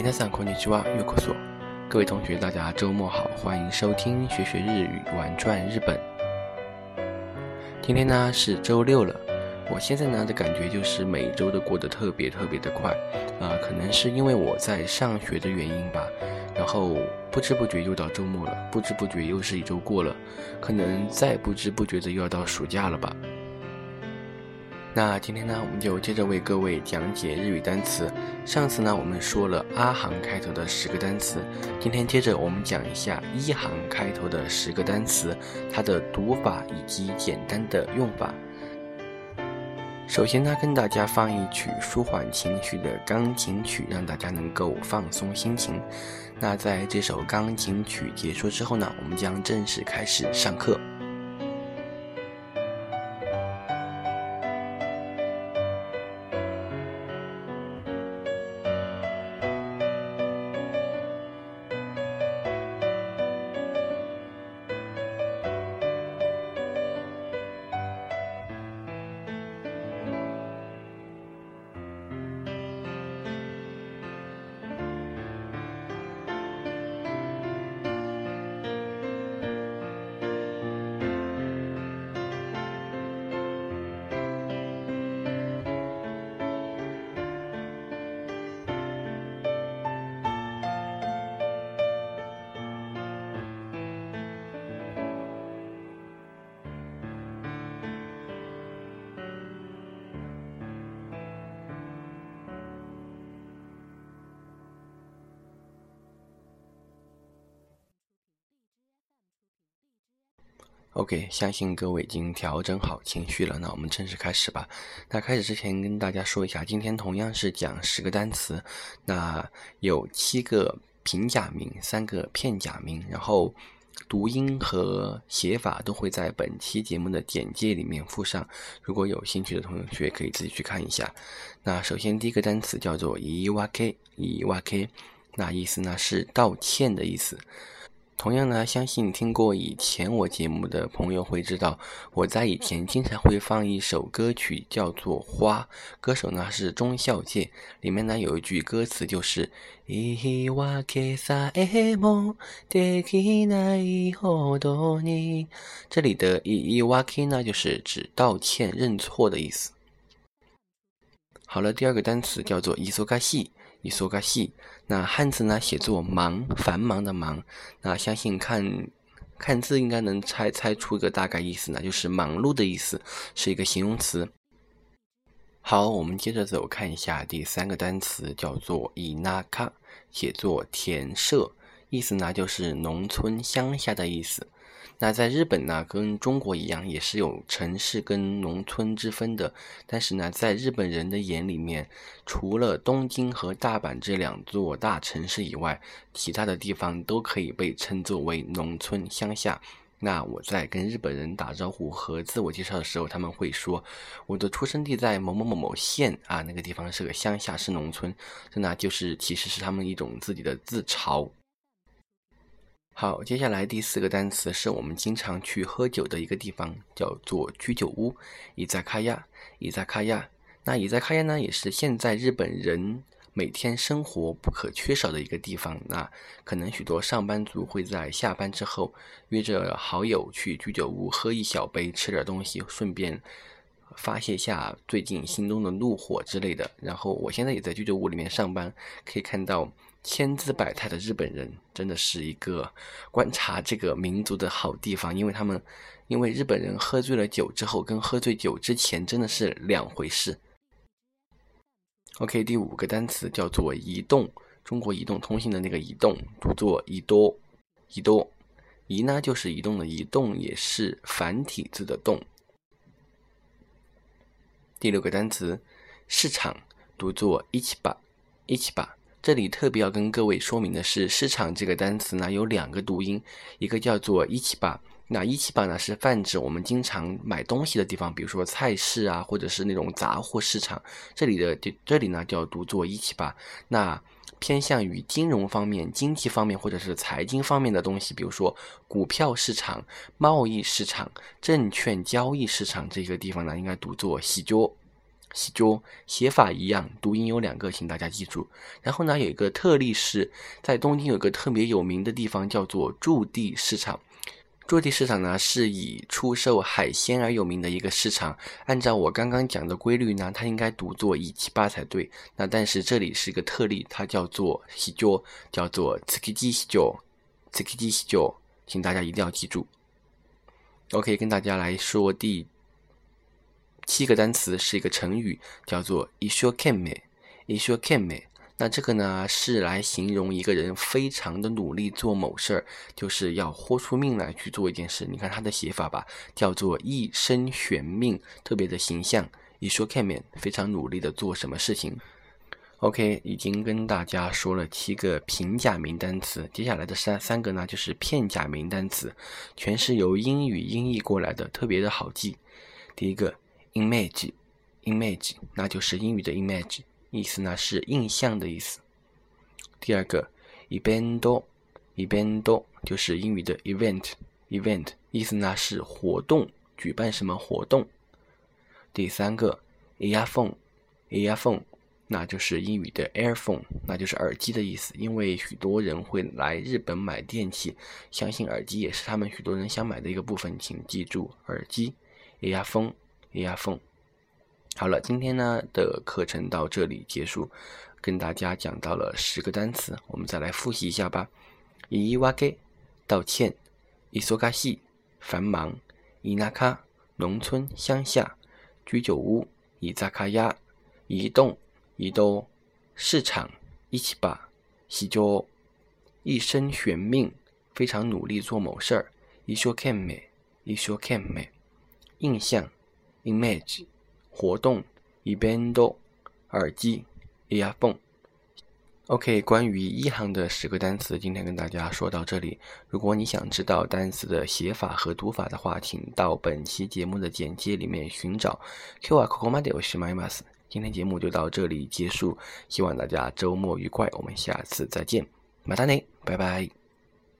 明天上课你去哇，又可说。各位同学，大家周末好，欢迎收听学学日语，玩转日本。今天呢是周六了，我现在呢的感觉就是每周都过得特别特别的快，啊，可能是因为我在上学的原因吧。然后不知不觉又到周末了，不知不觉又是一周过了，可能再不知不觉的又要到暑假了吧。那今天呢，我们就接着为各位讲解日语单词。上次呢，我们说了阿行开头的十个单词，今天接着我们讲一下一行开头的十个单词，它的读法以及简单的用法。首先呢，跟大家放一曲舒缓情绪的钢琴曲，让大家能够放松心情。那在这首钢琴曲结束之后呢，我们将正式开始上课。OK，相信各位已经调整好情绪了，那我们正式开始吧。那开始之前跟大家说一下，今天同样是讲十个单词，那有七个平假名，三个片假名，然后读音和写法都会在本期节目的简介里面附上。如果有兴趣的同学可以自己去看一下。那首先第一个单词叫做伊瓦 K，伊瓦 K，那意思呢是道歉的意思。同样呢，相信听过以前我节目的朋友会知道，我在以前经常会放一首歌曲，叫做《花》，歌手呢是中孝介，里面呢有一句歌词就是。这里的伊伊瓦 K 呢，就是指道歉、认错的意思。好了，第二个单词叫做伊索嘎西。你说个戏，那汉字呢写作忙，繁忙的忙。那相信看看字应该能猜猜出一个大概意思呢，就是忙碌的意思，是一个形容词。好，我们接着走看一下第三个单词，叫做伊那卡，写作田舍，意思呢就是农村乡下的意思。那在日本呢，跟中国一样，也是有城市跟农村之分的。但是呢，在日本人的眼里面，除了东京和大阪这两座大城市以外，其他的地方都可以被称作为农村乡下。那我在跟日本人打招呼和自我介绍的时候，他们会说我的出生地在某某某某县啊，那个地方是个乡下，是农村。这呢，就是其实是他们一种自己的自嘲。好，接下来第四个单词是我们经常去喝酒的一个地方，叫做居酒屋。伊扎卡亚，伊扎卡亚。那伊扎卡亚呢，也是现在日本人每天生活不可缺少的一个地方。那可能许多上班族会在下班之后约着好友去居酒屋喝一小杯，吃点东西，顺便发泄下最近心中的怒火之类的。然后我现在也在居酒屋里面上班，可以看到。千姿百态的日本人真的是一个观察这个民族的好地方，因为他们，因为日本人喝醉了酒之后，跟喝醉酒之前真的是两回事。OK，第五个单词叫做移动，中国移动通信的那个移动，读作移多，移多，移呢就是移动的移动，也是繁体字的动。第六个单词市场，读作一起吧，一起吧。这里特别要跟各位说明的是，市场这个单词呢有两个读音，一个叫做一七八，那一七八呢是泛指我们经常买东西的地方，比如说菜市啊，或者是那种杂货市场。这里的这里呢叫读作一七八。那偏向于金融方面、经济方面或者是财经方面的东西，比如说股票市场、贸易市场、证券交易市场这个地方呢，应该读作喜桌。喜桌写法一样，读音有两个，请大家记住。然后呢，有一个特例是在东京有个特别有名的地方叫做驻地市场。驻地市场呢是以出售海鲜而有名的一个市场。按照我刚刚讲的规律呢，它应该读作一七八才对。那但是这里是一个特例，它叫做喜桌，叫做 tsukiji 喜桌，tsukiji 喜桌，请大家一定要记住。OK，跟大家来说第七个单词是一个成语，叫做一说 can me，一说 can me。那这个呢，是来形容一个人非常的努力做某事儿，就是要豁出命来去做一件事。你看他的写法吧，叫做一生悬命，特别的形象。一说看面，非常努力的做什么事情。OK，已经跟大家说了七个平假名单词，接下来的三三个呢，就是片假名单词，全是由英语音译过来的，特别的好记。第一个，image，image，那就是英语的 image。意思呢是印象的意思。第二个，event，event 就是英语的 event，event 意思呢是活动，举办什么活动。第三个，earphone，earphone 那就是英语的 earphone，那就是耳机的意思。因为许多人会来日本买电器，相信耳机也是他们许多人想买的一个部分，请记住耳机 ia phone AR Phone。好了，今天呢的课程到这里结束，跟大家讲到了十个单词，我们再来复习一下吧。伊瓦给道歉，伊索嘎西繁忙，伊纳卡农村乡下，居酒屋伊扎卡亚移动移动市场一起吧，西就一生悬命，非常努力做某事儿，一说看美一说看美，印象 image。活动，event，耳机，earphone。OK，关于一行的十个单词，今天跟大家说到这里。如果你想知道单词的写法和读法的话，请到本期节目的简介里面寻找。Q 啊，Coco Madi，我是 My Mas。今天节目就到这里结束，希望大家周末愉快，我们下次再见，马达内，拜拜。